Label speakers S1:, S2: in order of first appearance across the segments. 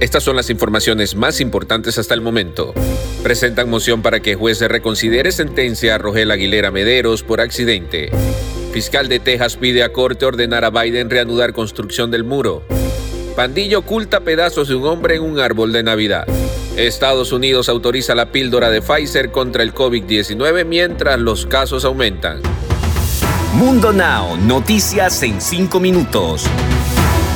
S1: Estas son las informaciones más importantes hasta el momento. Presentan moción para que juez reconsidere sentencia a Rogel Aguilera Mederos por accidente. Fiscal de Texas pide a corte ordenar a Biden reanudar construcción del muro. Pandillo oculta pedazos de un hombre en un árbol de Navidad. Estados Unidos autoriza la píldora de Pfizer contra el COVID-19 mientras los casos aumentan.
S2: Mundo Now, noticias en 5 minutos.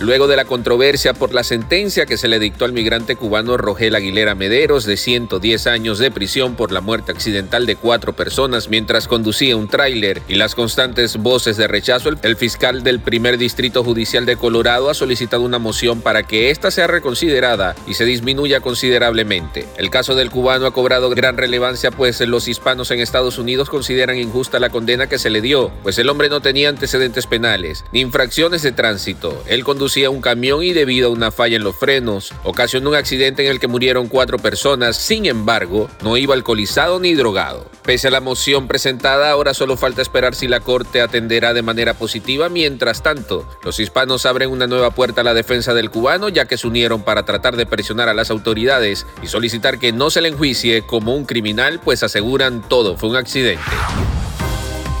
S1: Luego de la controversia por la sentencia que se le dictó al migrante cubano Rogel Aguilera Mederos de 110 años de prisión por la muerte accidental de cuatro personas mientras conducía un tráiler y las constantes voces de rechazo, el fiscal del primer distrito judicial de Colorado ha solicitado una moción para que ésta sea reconsiderada y se disminuya considerablemente. El caso del cubano ha cobrado gran relevancia pues los hispanos en Estados Unidos consideran injusta la condena que se le dio, pues el hombre no tenía antecedentes penales ni infracciones de tránsito. Él conducía un camión y debido a una falla en los frenos, ocasionó un accidente en el que murieron cuatro personas. Sin embargo, no iba alcoholizado ni drogado. Pese a la moción presentada, ahora solo falta esperar si la Corte atenderá de manera positiva. Mientras tanto, los hispanos abren una nueva puerta a la defensa del cubano, ya que se unieron para tratar de presionar a las autoridades y solicitar que no se le enjuicie como un criminal, pues aseguran todo fue un accidente.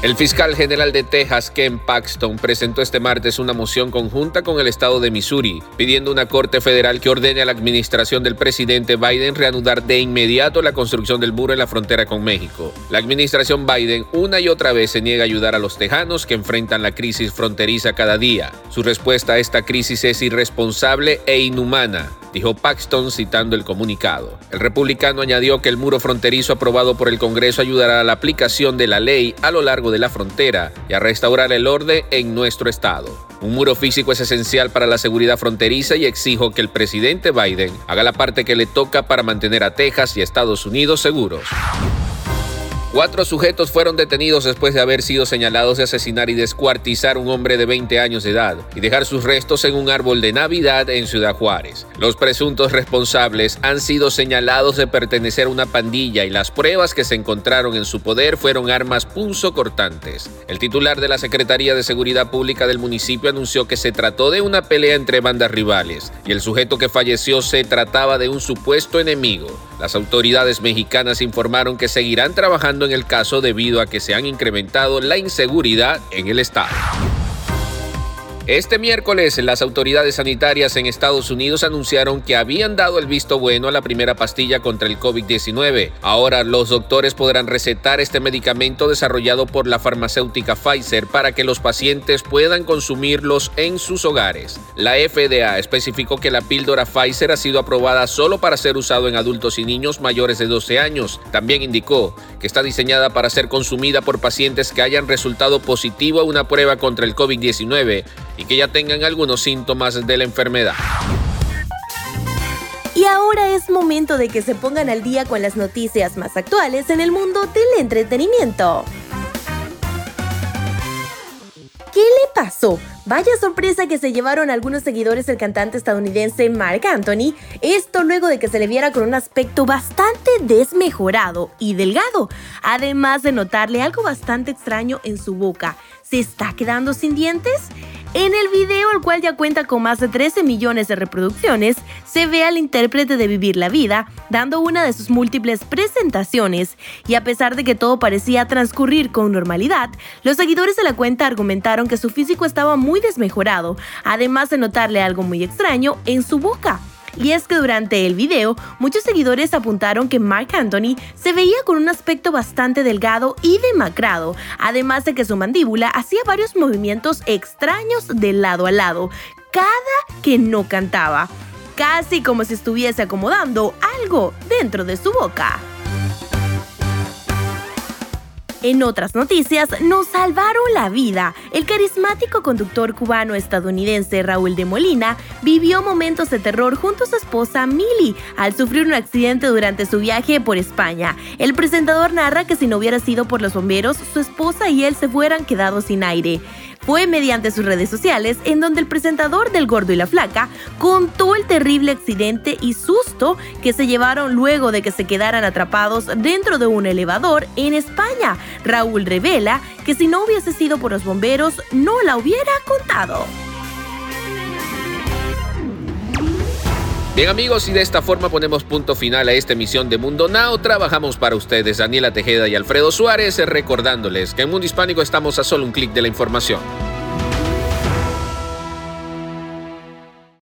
S1: El fiscal general de Texas, Ken Paxton, presentó este martes una moción conjunta con el estado de Missouri, pidiendo una corte federal que ordene a la administración del presidente Biden reanudar de inmediato la construcción del muro en la frontera con México. La administración Biden una y otra vez se niega a ayudar a los tejanos que enfrentan la crisis fronteriza cada día. Su respuesta a esta crisis es irresponsable e inhumana dijo Paxton citando el comunicado. El republicano añadió que el muro fronterizo aprobado por el Congreso ayudará a la aplicación de la ley a lo largo de la frontera y a restaurar el orden en nuestro estado. Un muro físico es esencial para la seguridad fronteriza y exijo que el presidente Biden haga la parte que le toca para mantener a Texas y Estados Unidos seguros. Cuatro sujetos fueron detenidos después de haber sido señalados de asesinar y descuartizar un hombre de 20 años de edad y dejar sus restos en un árbol de Navidad en Ciudad Juárez. Los presuntos responsables han sido señalados de pertenecer a una pandilla y las pruebas que se encontraron en su poder fueron armas cortantes. El titular de la Secretaría de Seguridad Pública del municipio anunció que se trató de una pelea entre bandas rivales y el sujeto que falleció se trataba de un supuesto enemigo. Las autoridades mexicanas informaron que seguirán trabajando en el caso debido a que se han incrementado la inseguridad en el estado. Este miércoles, las autoridades sanitarias en Estados Unidos anunciaron que habían dado el visto bueno a la primera pastilla contra el COVID-19. Ahora los doctores podrán recetar este medicamento desarrollado por la farmacéutica Pfizer para que los pacientes puedan consumirlos en sus hogares. La FDA especificó que la píldora Pfizer ha sido aprobada solo para ser usado en adultos y niños mayores de 12 años. También indicó que está diseñada para ser consumida por pacientes que hayan resultado positivo a una prueba contra el COVID-19 y que ya tengan algunos síntomas de la enfermedad.
S3: Y ahora es momento de que se pongan al día con las noticias más actuales en el mundo del entretenimiento. ¿Qué le pasó? Vaya sorpresa que se llevaron algunos seguidores del cantante estadounidense Mark Anthony, esto luego de que se le viera con un aspecto bastante desmejorado y delgado, además de notarle algo bastante extraño en su boca. ¿Se está quedando sin dientes? En el video, el cual ya cuenta con más de 13 millones de reproducciones, se ve al intérprete de Vivir la Vida dando una de sus múltiples presentaciones y a pesar de que todo parecía transcurrir con normalidad, los seguidores de la cuenta argumentaron que su físico estaba muy desmejorado, además de notarle algo muy extraño en su boca. Y es que durante el video, muchos seguidores apuntaron que Mark Anthony se veía con un aspecto bastante delgado y demacrado, además de que su mandíbula hacía varios movimientos extraños de lado a lado, cada que no cantaba, casi como si estuviese acomodando algo dentro de su boca. En otras noticias, nos salvaron la vida. El carismático conductor cubano-estadounidense Raúl de Molina vivió momentos de terror junto a su esposa Mili al sufrir un accidente durante su viaje por España. El presentador narra que si no hubiera sido por los bomberos, su esposa y él se fueran quedado sin aire. Fue mediante sus redes sociales en donde el presentador del Gordo y la Flaca contó el terrible accidente y susto que se llevaron luego de que se quedaran atrapados dentro de un elevador en España. Raúl revela que si no hubiese sido por los bomberos no la hubiera contado.
S1: Bien amigos, y de esta forma ponemos punto final a esta emisión de Mundo Now. Trabajamos para ustedes Daniela Tejeda y Alfredo Suárez, recordándoles que en Mundo Hispánico estamos a solo un clic de la información.